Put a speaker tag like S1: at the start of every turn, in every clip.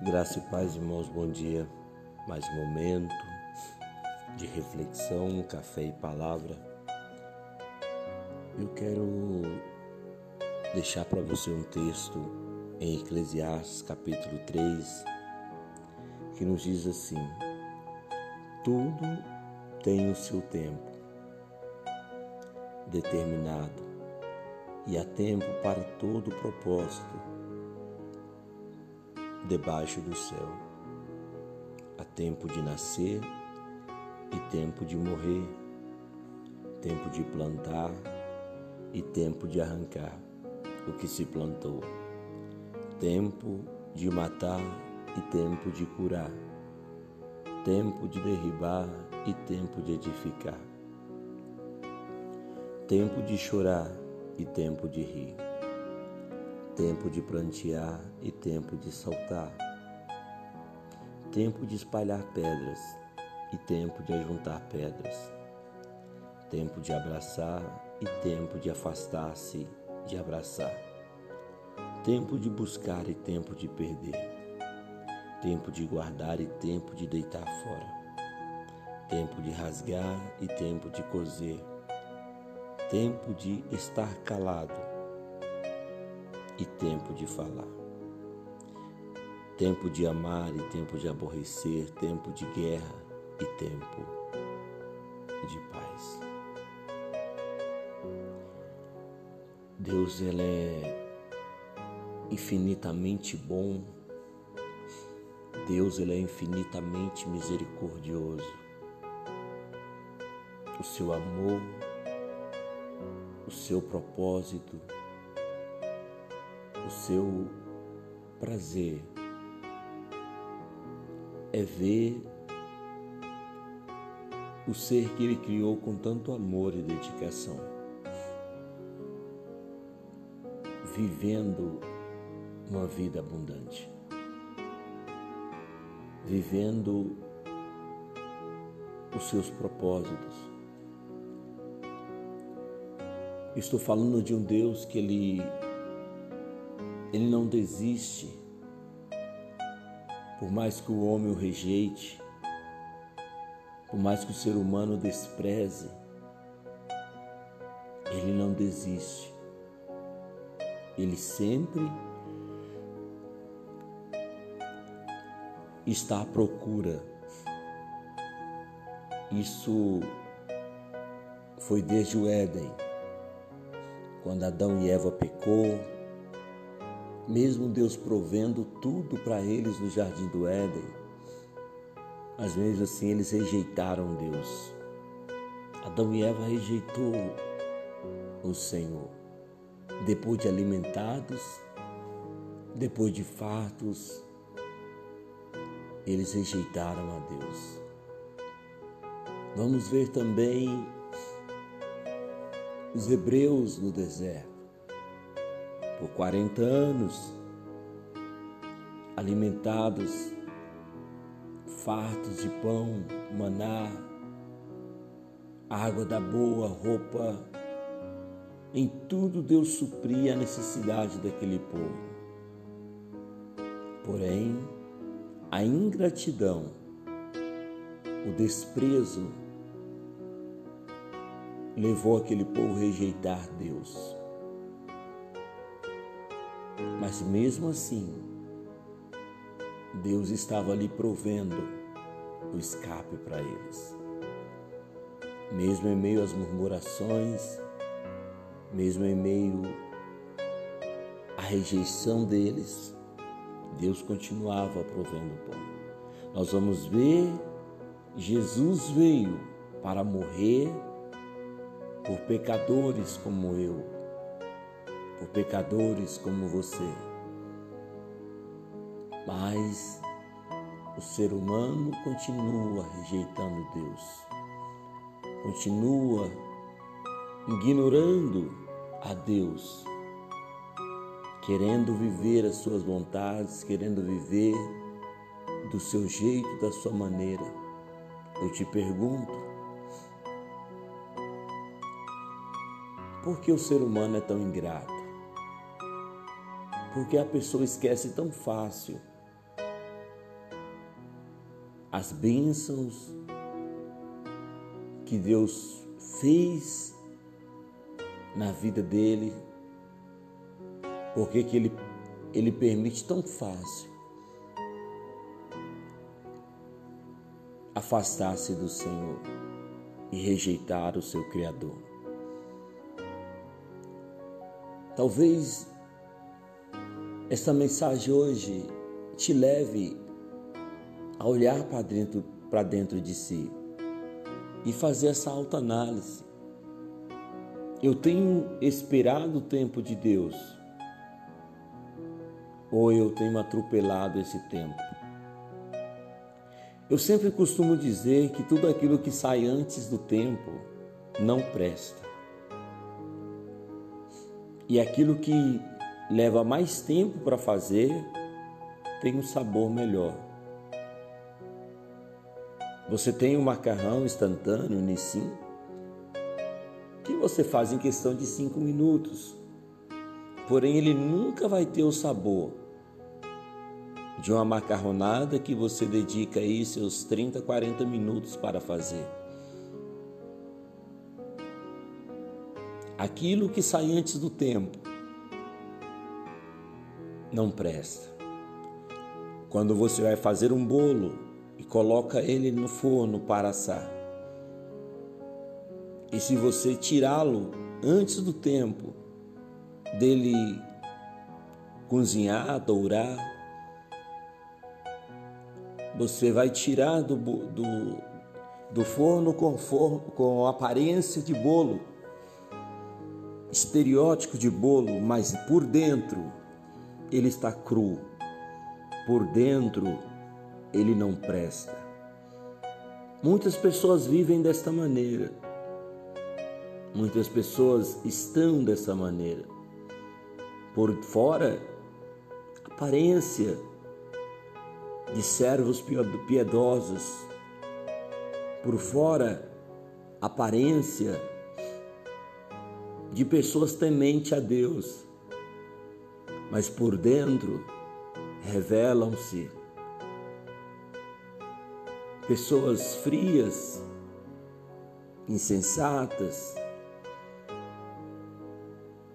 S1: Graça e paz, irmãos, bom dia. Mais um momento de reflexão, café e palavra. Eu quero deixar para você um texto em Eclesiastes, capítulo 3, que nos diz assim: Tudo tem o seu tempo determinado e há tempo para todo propósito debaixo do céu. Há tempo de nascer e tempo de morrer, tempo de plantar e tempo de arrancar o que se plantou, tempo de matar e tempo de curar, tempo de derribar e tempo de edificar, tempo de chorar e tempo de rir tempo de plantear e tempo de saltar, tempo de espalhar pedras e tempo de ajuntar pedras, tempo de abraçar e tempo de afastar-se de abraçar, tempo de buscar e tempo de perder, tempo de guardar e tempo de deitar fora, tempo de rasgar e tempo de coser, tempo de estar calado e tempo de falar. Tempo de amar e tempo de aborrecer, tempo de guerra e tempo de paz. Deus ele é infinitamente bom. Deus ele é infinitamente misericordioso. O seu amor, o seu propósito, o seu prazer é ver o ser que ele criou com tanto amor e dedicação, vivendo uma vida abundante, vivendo os seus propósitos. Estou falando de um Deus que ele ele não desiste, por mais que o homem o rejeite, por mais que o ser humano o despreze, ele não desiste. Ele sempre está à procura. Isso foi desde o Éden, quando Adão e Eva pecou, mesmo Deus provendo tudo para eles no jardim do Éden, mas mesmo assim eles rejeitaram Deus. Adão e Eva rejeitou o Senhor. Depois de alimentados, depois de fartos, eles rejeitaram a Deus. Vamos ver também os hebreus no deserto por 40 anos, alimentados, fartos de pão, maná, água da boa, roupa, em tudo Deus supria a necessidade daquele povo. Porém, a ingratidão, o desprezo, levou aquele povo a rejeitar Deus. Mas mesmo assim, Deus estava ali provendo o escape para eles. Mesmo em meio às murmurações, mesmo em meio à rejeição deles, Deus continuava provendo o pão. Nós vamos ver, Jesus veio para morrer por pecadores como eu, por pecadores como você. Mas o ser humano continua rejeitando Deus, continua ignorando a Deus, querendo viver as suas vontades, querendo viver do seu jeito, da sua maneira. Eu te pergunto, por que o ser humano é tão ingrato? Porque a pessoa esquece tão fácil as bênçãos que Deus fez na vida dele, porque que ele, ele permite tão fácil afastar-se do Senhor e rejeitar o seu Criador. Talvez essa mensagem hoje te leve a olhar para dentro, dentro de si e fazer essa autoanálise. Eu tenho esperado o tempo de Deus ou eu tenho atropelado esse tempo? Eu sempre costumo dizer que tudo aquilo que sai antes do tempo não presta. E aquilo que leva mais tempo para fazer tem um sabor melhor. Você tem um macarrão instantâneo, Nissin, que você faz em questão de cinco minutos. Porém, ele nunca vai ter o sabor de uma macarronada que você dedica aí seus 30, 40 minutos para fazer. Aquilo que sai antes do tempo não presta. Quando você vai fazer um bolo e coloca ele no forno para assar, e se você tirá-lo antes do tempo dele cozinhar, dourar, você vai tirar do, do, do forno com, forno com aparência de bolo, estereótipo de bolo, mas por dentro ele está cru, por dentro ele não presta. Muitas pessoas vivem desta maneira, muitas pessoas estão dessa maneira. Por fora, aparência de servos piedosos, por fora, aparência de pessoas temente a Deus, mas por dentro revelam-se pessoas frias, insensatas,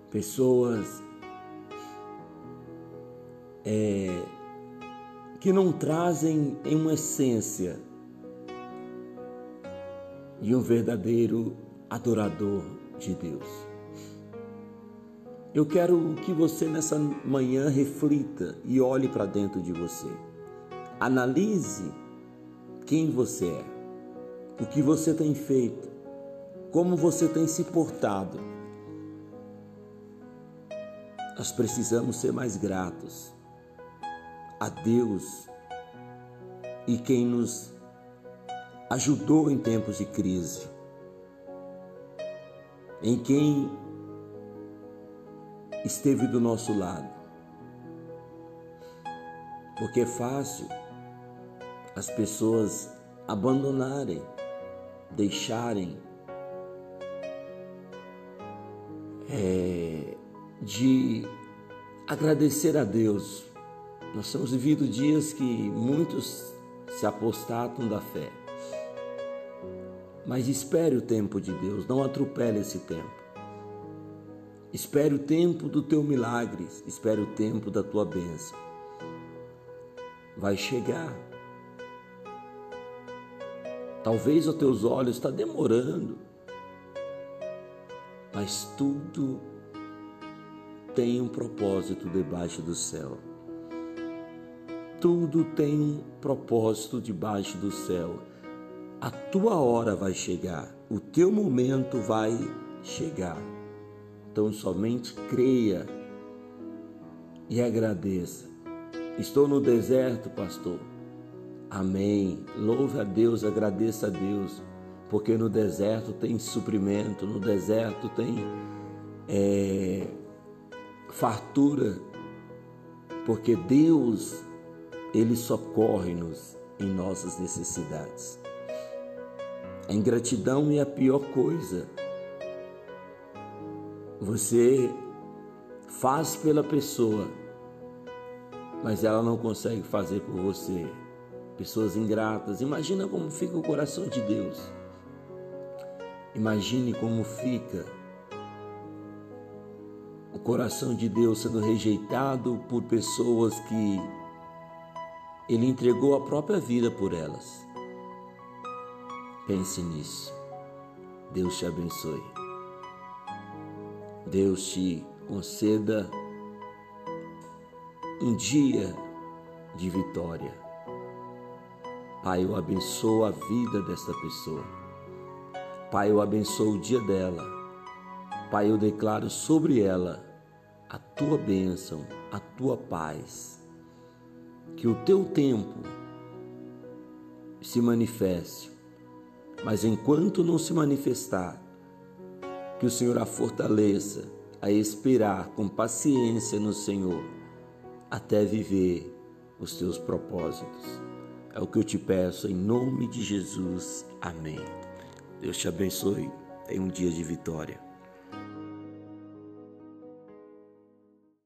S1: pessoas é, que não trazem em uma essência de um verdadeiro adorador de Deus. Eu quero que você nessa manhã reflita e olhe para dentro de você. Analise quem você é, o que você tem feito, como você tem se portado. Nós precisamos ser mais gratos a Deus e quem nos ajudou em tempos de crise, em quem esteve do nosso lado. Porque é fácil as pessoas abandonarem, deixarem é, de agradecer a Deus nós temos vivido dias que muitos se apostatam da fé. Mas espere o tempo de Deus, não atropele esse tempo. Espere o tempo do teu milagre, espere o tempo da tua bênção. Vai chegar. Talvez aos teus olhos está demorando, mas tudo tem um propósito debaixo do céu. Tudo tem um propósito debaixo do céu. A tua hora vai chegar, o teu momento vai chegar. Então somente creia e agradeça. Estou no deserto, pastor. Amém. Louve a Deus, agradeça a Deus, porque no deserto tem suprimento, no deserto tem é, fartura, porque Deus ele socorre-nos em nossas necessidades. A ingratidão é a pior coisa. Você faz pela pessoa, mas ela não consegue fazer por você. pessoas ingratas. Imagina como fica o coração de Deus. Imagine como fica o coração de Deus sendo rejeitado por pessoas que Ele entregou a própria vida por elas. Pense nisso. Deus te abençoe. Deus te conceda um dia de vitória. Pai, eu abençoo a vida desta pessoa. Pai, eu abençoo o dia dela. Pai, eu declaro sobre ela a tua bênção, a tua paz. Que o teu tempo se manifeste, mas enquanto não se manifestar, que o Senhor a fortaleça a esperar com paciência no Senhor até viver os teus propósitos. É o que eu te peço em nome de Jesus. Amém. Deus te abençoe. Tenha um dia de vitória.